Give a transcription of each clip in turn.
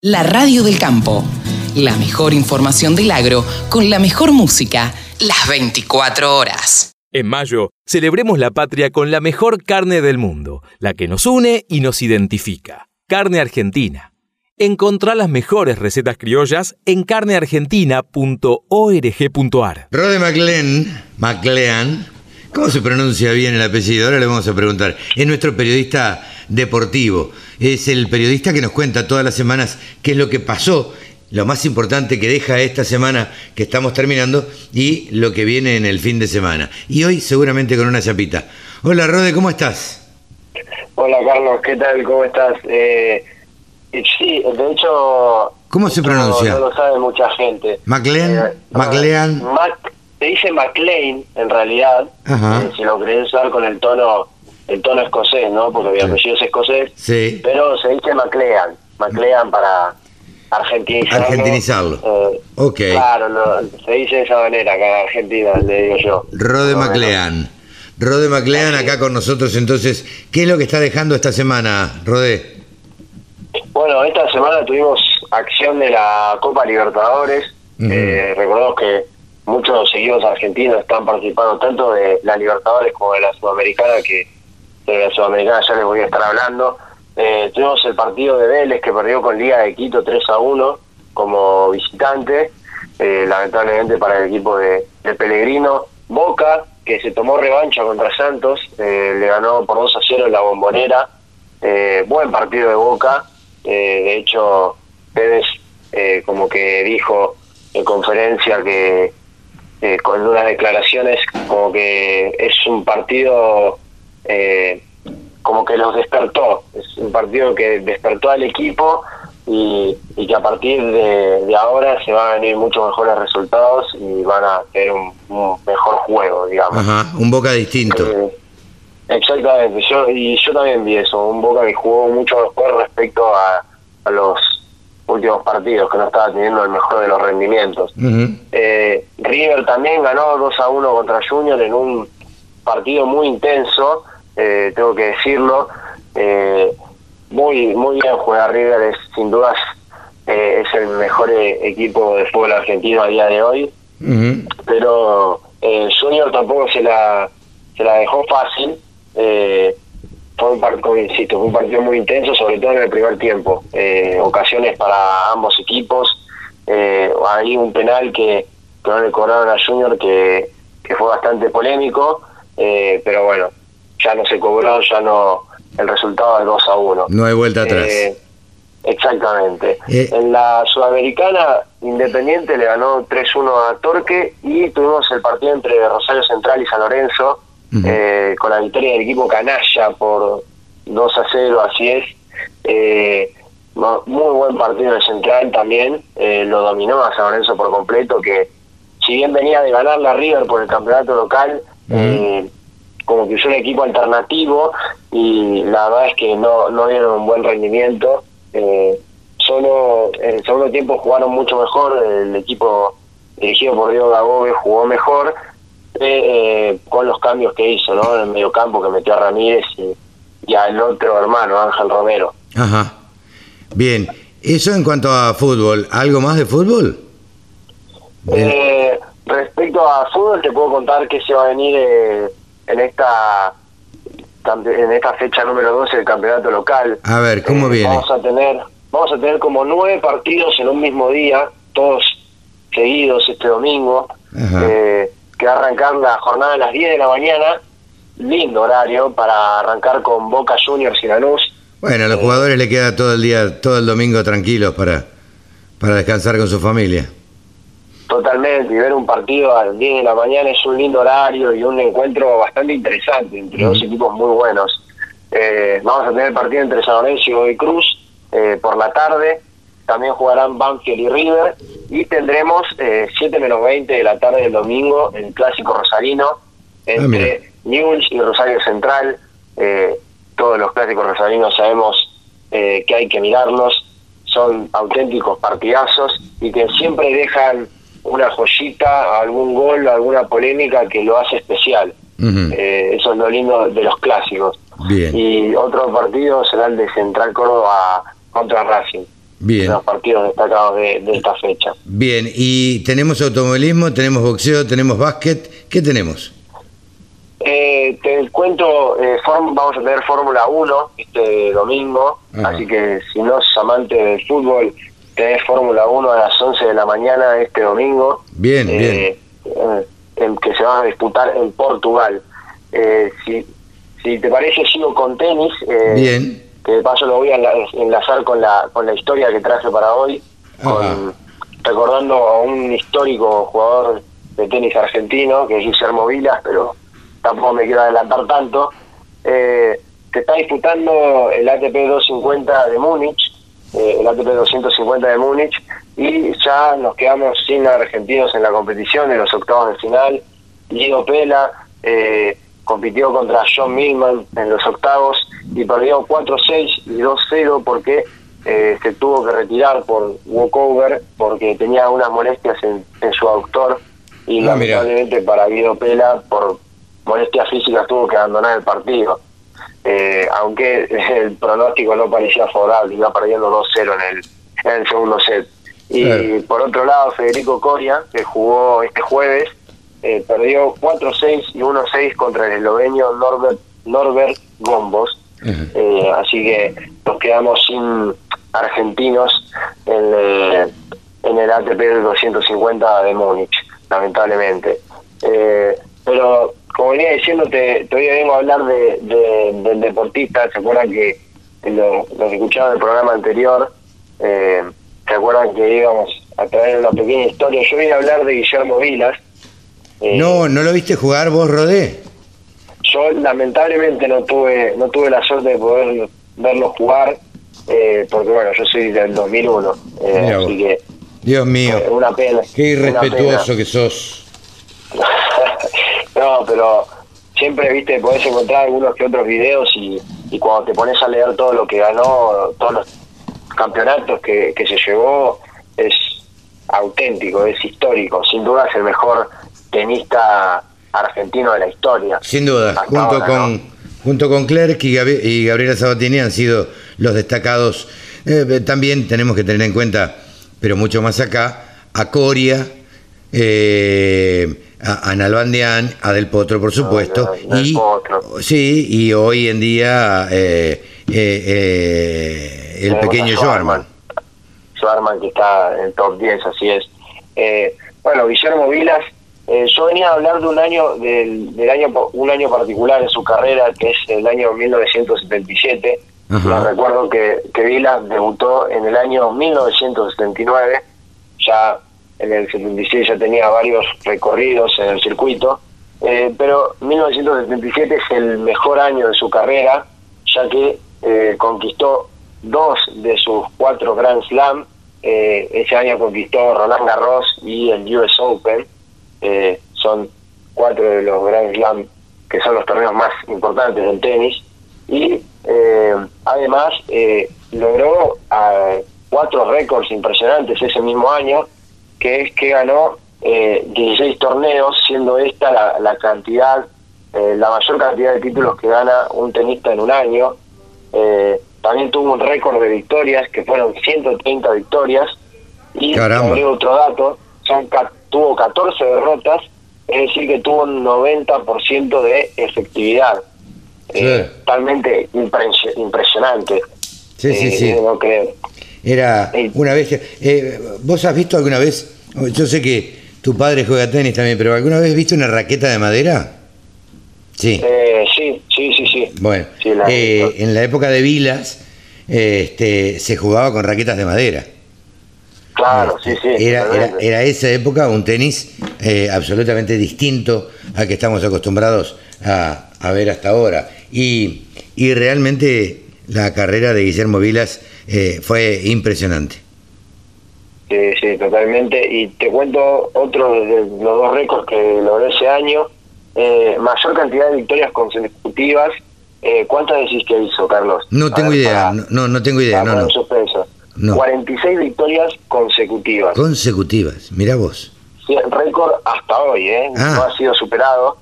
La radio del campo. La mejor información del agro con la mejor música las 24 horas. En mayo, celebremos la patria con la mejor carne del mundo, la que nos une y nos identifica. Carne Argentina. Encontrá las mejores recetas criollas en carneargentina.org.ar. Rode McLean, McLean, ¿cómo se pronuncia bien el apellido? Ahora le vamos a preguntar. Es nuestro periodista deportivo. Es el periodista que nos cuenta todas las semanas qué es lo que pasó, lo más importante que deja esta semana que estamos terminando y lo que viene en el fin de semana. Y hoy seguramente con una chapita. Hola Rode, ¿cómo estás? Hola Carlos, ¿qué tal? ¿Cómo estás? Eh, sí, de hecho... ¿Cómo se pronuncia? No, lo sabe mucha gente. ¿McLean? Eh, ¿McLean? Mac, se dice McLean en realidad, eh, si lo querés usar con el tono el tono escocés, ¿no? Porque mi apellido es escocés, Sí. pero se dice McLean, McLean para argentinizarlo. Argentinizarlo. Eh, Ok. Claro, lo- se dice de esa manera acá en Argentina, le digo yo. Rode Más o menos. McLean. Rode McLean acá con nosotros entonces. ¿Qué es lo que está dejando esta semana, Rode? Bueno, esta semana tuvimos acción de la Copa Libertadores. Ujú. Eh, recordemos que muchos seguidores argentinos están participando tanto de la Libertadores como de la Sudamericana, que de la Sudamericana ya les voy a estar hablando. Eh, tuvimos el partido de Vélez que perdió con Liga de Quito 3 a 1 como visitante, eh, lamentablemente para el equipo de, de Pellegrino. Boca, que se tomó revancha contra Santos, eh, le ganó por 2 a 0 en la bombonera. Eh, buen partido de Boca. Eh, de hecho, Pérez como que dijo en conferencia que eh, con unas declaraciones como que es un partido eh, como que los despertó. Es un partido que despertó al equipo y, y que a partir de, de ahora se van a venir muchos mejores resultados y van a tener un, un mejor juego, digamos. Ajá, un boca distinto. Eh, exactamente, yo y yo también vi eso, un Boca que jugó mucho mejor respecto a, a los últimos partidos, que no estaba teniendo el mejor de los rendimientos. Eh, River también ganó 2 a 1 contra Junior en un partido muy intenso, eh, tengo que decirlo. Eh, muy muy bien juega River, es, sin dudas eh, es el mejor eh, equipo de fútbol argentino a día de hoy Ujú. pero eh, Junior tampoco se la se la dejó fácil eh, fue un partido insisto fue un partido muy intenso sobre todo en el primer tiempo eh, ocasiones para ambos equipos eh, hay un penal que, que no le cobraron a Junior que, que fue bastante polémico eh, pero bueno ya no se cobró ya no el resultado es 2 a 1 No hay vuelta atrás. eh, exactamente. Eh. En la Sudamericana, Independiente le ganó 3-1 a Torque y tuvimos el partido entre Rosario Central y San Lorenzo, Eh, con la victoria del equipo Canalla por 2 a 0, así es. Eh, muy buen partido de Central también, eh, lo dominó a San Lorenzo por completo, que si bien venía de ganar la River por el campeonato local, eh, como que usó un equipo alternativo y la verdad es que no, no dieron un buen rendimiento. Eh, solo en el segundo tiempo jugaron mucho mejor, el equipo dirigido por Diego Gagobe jugó mejor eh, eh, con los cambios que hizo ¿no? en el mediocampo que metió a Ramírez y, y al otro hermano, Ángel Romero. Ajá. Bien. Eso en cuanto a fútbol. ¿Algo más de fútbol? Eh, respecto a fútbol, te puedo contar que se va a venir eh, en esta en esta fecha número 12 del campeonato local. A ver, ¿cómo Eh, viene? Vamos a tener vamos a tener como nueve partidos en un mismo día, todos seguidos este domingo, Ajá. eh, que va a arrancar la jornada a las 10 de la mañana. Lindo horario para arrancar con Boca Juniors y Lanús. Bueno, a los jugadores le queda todo el día, todo el domingo tranquilos para, para descansar con su familia. Totalmente, y ver un partido a las 10 de la mañana es un lindo horario y un encuentro bastante interesante entre dos equipos muy buenos. Eh, vamos a tener el partido entre San Lorenzo y Cruz eh, por la tarde. También jugarán Banfield y River. Y tendremos eh, 7 menos 20 de la tarde del domingo el clásico rosarino mira. entre Newell's y Rosario Central. Eh, todos los clásicos rosarinos sabemos eh, que hay que mirarlos. Son auténticos partidazos y que siempre dejan una joyita, algún gol, alguna polémica que lo hace especial. Eh, eso es lo lindo de los clásicos. Bien. Y otro partido será el de Central Córdoba contra Racing. Bien. los partidos destacados de, de esta fecha. Bien, y tenemos automovilismo, tenemos boxeo, tenemos básquet. ¿Qué tenemos? Eh, te cuento, eh, vamos a tener Fórmula 1 este domingo, Ajá. así que si no sos amante del fútbol, tenés Fórmula 1 a las 11 de la mañana este domingo. Bien, bien. eh, eh, en que se va a disputar en Portugal. Eh, si, si te parece, sigo con tenis. eh, Bien. Que de paso lo voy a enla- enlazar con la, con la historia que traje para hoy, con- recordando a un histórico jugador de tenis argentino, que es Guillermo Vilas, pero tampoco me quiero adelantar tanto. Eh, se está disputando el ATP 250 de Múnich, eh, el ATP 250 de Múnich, y ya nos quedamos sin argentinos en la competición, en los octavos de final. Guido Pela eh, compitió contra John Millman en los octavos y perdió 4-6 y 2-0 porque eh, se tuvo que retirar por walkover porque tenía unas molestias en, en su aductor y Ah, mira. lamentablemente para Guido Pela por molestias físicas tuvo que abandonar el partido. Eh, aunque el pronóstico no parecía favorable, iba perdiendo 2-0 en el, en el segundo set. Y Claro. por otro lado, Federico Coria, que jugó este jueves, eh, perdió 4-6 y 1-6 contra el esloveno Norbert, Norbert Gombos. Eh, así que nos quedamos sin argentinos en, eh, en el ATP del 250 de Múnich, lamentablemente. Eh, pero como venía diciéndote, todavía vengo a hablar de, de- del deportista. ¿Se acuerdan que lo, los que escuchaban el programa anterior? Eh, ¿Se acuerdan que íbamos a traer una pequeña historia? Yo vine a hablar de Guillermo Vilas. Eh, No, ¿no lo viste jugar vos, Rodé? yo lamentablemente no tuve no tuve la suerte de poder verlo jugar eh, porque bueno yo soy del 2001 eh, así que Dios mío, eh, una pena qué irrespetuoso pena. que sos. no pero siempre viste podés encontrar algunos que otros videos y, y cuando te pones a leer todo lo que ganó todos los campeonatos que, que se llevó es auténtico es histórico sin duda es el mejor tenista argentino de la historia Sin duda, junto ahora, con ¿no? junto con Clerc y, Gabi- y Gabriela Sabatini han sido los destacados. Eh, también tenemos que tener en cuenta, pero mucho más acá, a Coria, eh, a, a Nalbandián, a Del Potro, por supuesto. Del- Del y, Potro. Sí, y hoy en día eh, eh, eh, el pequeño Joarman. Schwarman, que está en el top 10, así es. Eh, bueno, Guillermo Vilas, eh, yo venía a hablar de un año, del, del año un año particular en su carrera, que es el año 1977. Ajá. Les recuerdo que, que Vilas debutó en el año 1979, ya en el 76 ya tenía varios recorridos en el circuito, eh, pero 1977 es el mejor año de su carrera, ya que eh, conquistó dos de sus cuatro Grand Slam. Eh, ese año conquistó Roland Garros y el US Open. Eh, son cuatro de los Grand Slam que son los torneos más importantes del tenis. Y eh, además eh, logró ah, cuatro récords impresionantes ese mismo año, que es que ganó eh, 16 torneos, siendo esta la, la cantidad, eh, la mayor cantidad de títulos que gana un tenista en un año. Eh, también tuvo un récord de victorias, que fueron 130 victorias. Y otro dato, son tuvo 14 derrotas, es decir, que tuvo un 90% de efectividad. Eh, totalmente impres- impresionante. Sí, sí, Eh, sí. No creer. Era una vez que... eh, ¿Vos has visto alguna vez, yo sé que tu padre juega tenis también, pero ¿alguna vez viste una raqueta de madera? Sí. Eh, sí, sí, sí, sí. Bueno, Sí, la- en la época de Vilas este, se jugaba con raquetas de madera. Claro, sí, sí. Era, era, totalmente. era esa época un tenis eh, absolutamente distinto al que estamos acostumbrados a, a ver hasta ahora. Y, y realmente la carrera de Guillermo Vilas eh, fue impresionante. Sí, sí, totalmente. Y te cuento otro de los dos récords que logró ese año. Eh, mayor cantidad de victorias consecutivas. Eh, ¿Cuántas decís que hizo, Carlos? No A tengo ver, idea, para- no, no, tengo idea, no, no. en suspenso. No. 46 victorias consecutivas. Consecutivas, mirá vos. Sí, récord hasta hoy, ¿eh? Ah. No ha sido superado.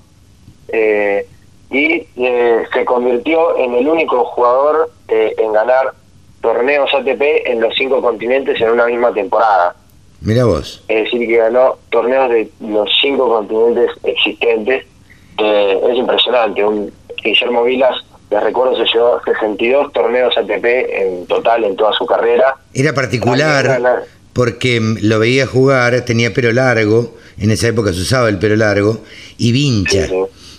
Eh, y eh, se convirtió en el único jugador eh, en ganar torneos ATP en los cinco continentes en una misma temporada. Mira vos. Es decir, que ganó torneos de los cinco continentes existentes. Eh, es impresionante. Un Guillermo Vilas, les recuerdo, se llevó 62 torneos ATP en total en toda su carrera. Era particular porque lo veía jugar, tenía pelo largo, en esa época se usaba el pelo largo, y vincha.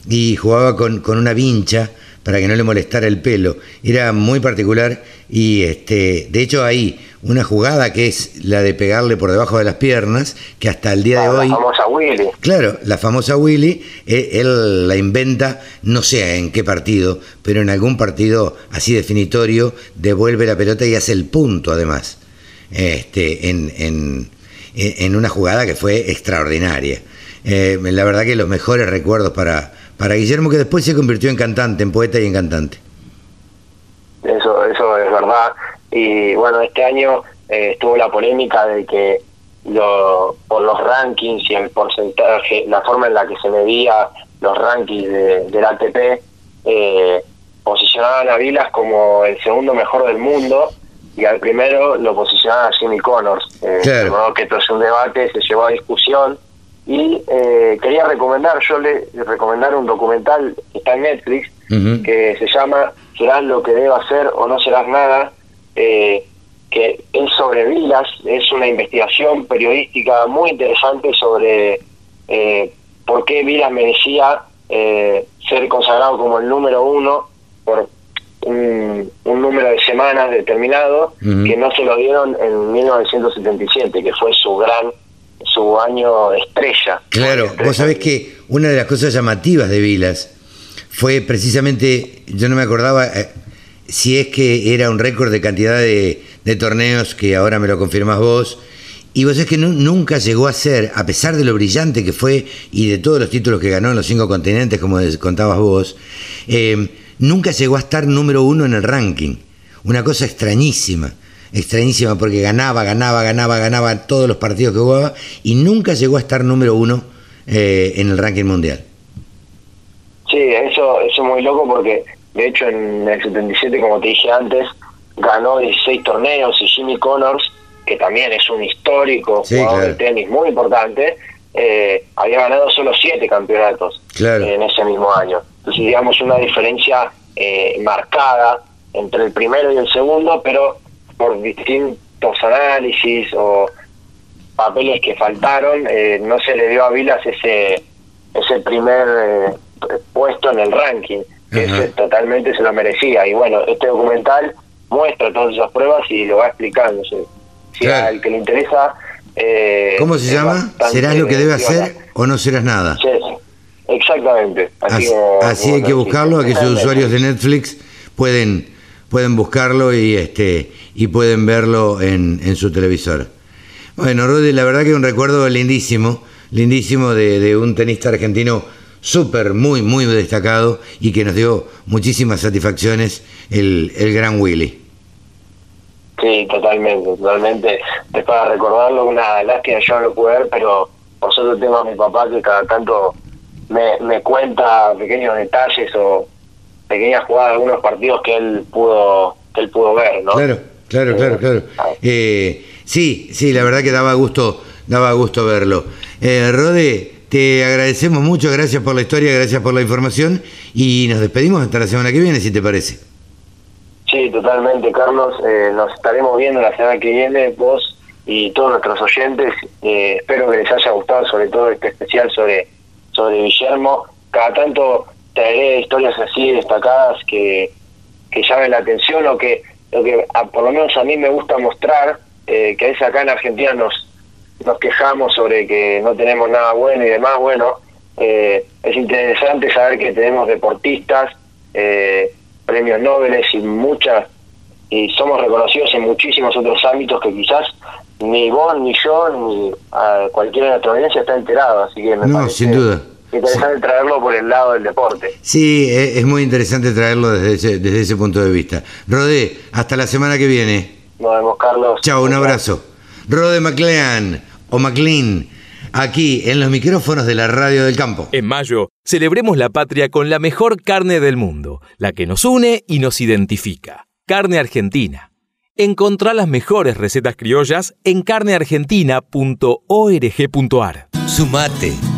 Y jugaba con, con una vincha para que no le molestara el pelo. Era muy particular y este, de hecho hay una jugada que es la de pegarle por debajo de las piernas, que hasta el día de hoy... La famosa Willy. Claro, la famosa Willy, eh, él la inventa, no sé en qué partido, pero en algún partido así definitorio, devuelve la pelota y hace el punto además, este, en, en, en una jugada que fue extraordinaria. Eh, la verdad que los mejores recuerdos para, para Guillermo, que después se convirtió en cantante, en poeta y en cantante. Eso, eso es verdad. Y bueno, este año eh, estuvo la polémica de que lo, por los rankings y el porcentaje, la forma en la que se medía los rankings de, del ATP, eh, posicionaban a Vilas como el segundo mejor del mundo y al primero lo posicionaban a Jimmy Connors. Eh, claro. que esto es un debate, se llevó a discusión y eh, quería recomendar, yo le recomendar un documental que está en Netflix, que se llama Serás lo que deba hacer o no serás nada, eh, que es sobre Vilas, es una investigación periodística muy interesante sobre eh, por qué Vilas merecía eh, ser consagrado como el número uno por un, número de semanas determinado que no se lo dieron en 1977, que fue su gran su año estrella. Claro, vos sabés que una de las cosas llamativas de Vilas fue precisamente, yo no me acordaba, si es que era un récord de cantidad de, torneos, que ahora me lo confirmas vos, y vos es que nunca llegó a ser, a pesar de lo brillante que fue y de todos los títulos que ganó en los cinco continentes, como contabas vos, eh, nunca llegó a estar número uno en el ranking. Una cosa extrañísima, extrañísima porque ganaba, ganaba, ganaba, ganaba todos los partidos que jugaba y nunca llegó a estar número uno eh, en el ranking mundial. Sí, eso, eso es muy loco porque de hecho, en el 77, como te dije antes, ganó 16 torneos y Jimmy Connors, que también es un histórico jugador de tenis muy importante, eh, había ganado solo 7 campeonatos en ese mismo año. Entonces, digamos, una diferencia eh, marcada entre el primero y el segundo, pero por distintos análisis o papeles que faltaron, eh, no se le dio a Vilas ese, ese primer puesto en el ranking que totalmente se lo merecía. Y bueno, este documental muestra todas esas pruebas y lo va explicando. Si al que le interesa... Eh, ¿Cómo se llama? ¿Serás lo que debe hacer o no serás nada? Sí, exactamente. Así, así, hay que buscarlo, aquellos usuarios de Netflix pueden pueden buscarlo y este y pueden verlo en, en su televisor. Bueno, Rudy, la verdad que un recuerdo lindísimo, lindísimo de, de un tenista argentino súper, muy, muy destacado y que nos dio muchísimas satisfacciones el, el gran Willy. Sí, totalmente, totalmente. Es para recordarlo, una lástima yo no lo pude ver, pero por suerte tengo a mi papá que cada tanto me, me cuenta pequeños detalles o pequeñas jugadas de algunos partidos que él pudo que él pudo ver, ¿no? Claro, claro, claro, eh, claro. Ah. Eh, sí, sí, la verdad que daba gusto, daba gusto verlo. Eh, Rode, te agradecemos mucho, gracias por la historia, gracias por la información y nos despedimos hasta la semana que viene, si te parece. Sí, totalmente, Carlos. Eh, nos estaremos viendo la semana que viene, vos y todos nuestros oyentes. Eh, espero que les haya gustado, sobre todo este especial sobre, sobre Guillermo. Cada tanto traeré historias así destacadas que, que llamen la atención o que, lo que por lo menos a mí me gusta mostrar, eh, que es acá en Argentina nos nos quejamos sobre que no tenemos nada bueno y demás, bueno, eh, es interesante saber que tenemos deportistas, eh, premios Nobel y muchas, y somos reconocidos en muchísimos otros ámbitos que quizás ni vos, ni yo, ni a cualquiera de nuestra audiencia está enterado, así que me no, sin duda. Interesante traerlo por el lado del deporte. Sí, es, muy interesante traerlo desde ese, desde ese punto de vista. Rodé, hasta la semana que viene. Nos vemos, Carlos. Chao, un abrazo. Rode McLean o McLean, aquí en los micrófonos de la Radio del Campo. En mayo, celebremos la patria con la mejor carne del mundo, la que nos une y nos identifica. Carne argentina Encontrá las mejores recetas criollas en carneargentina.org.ar. Sumate.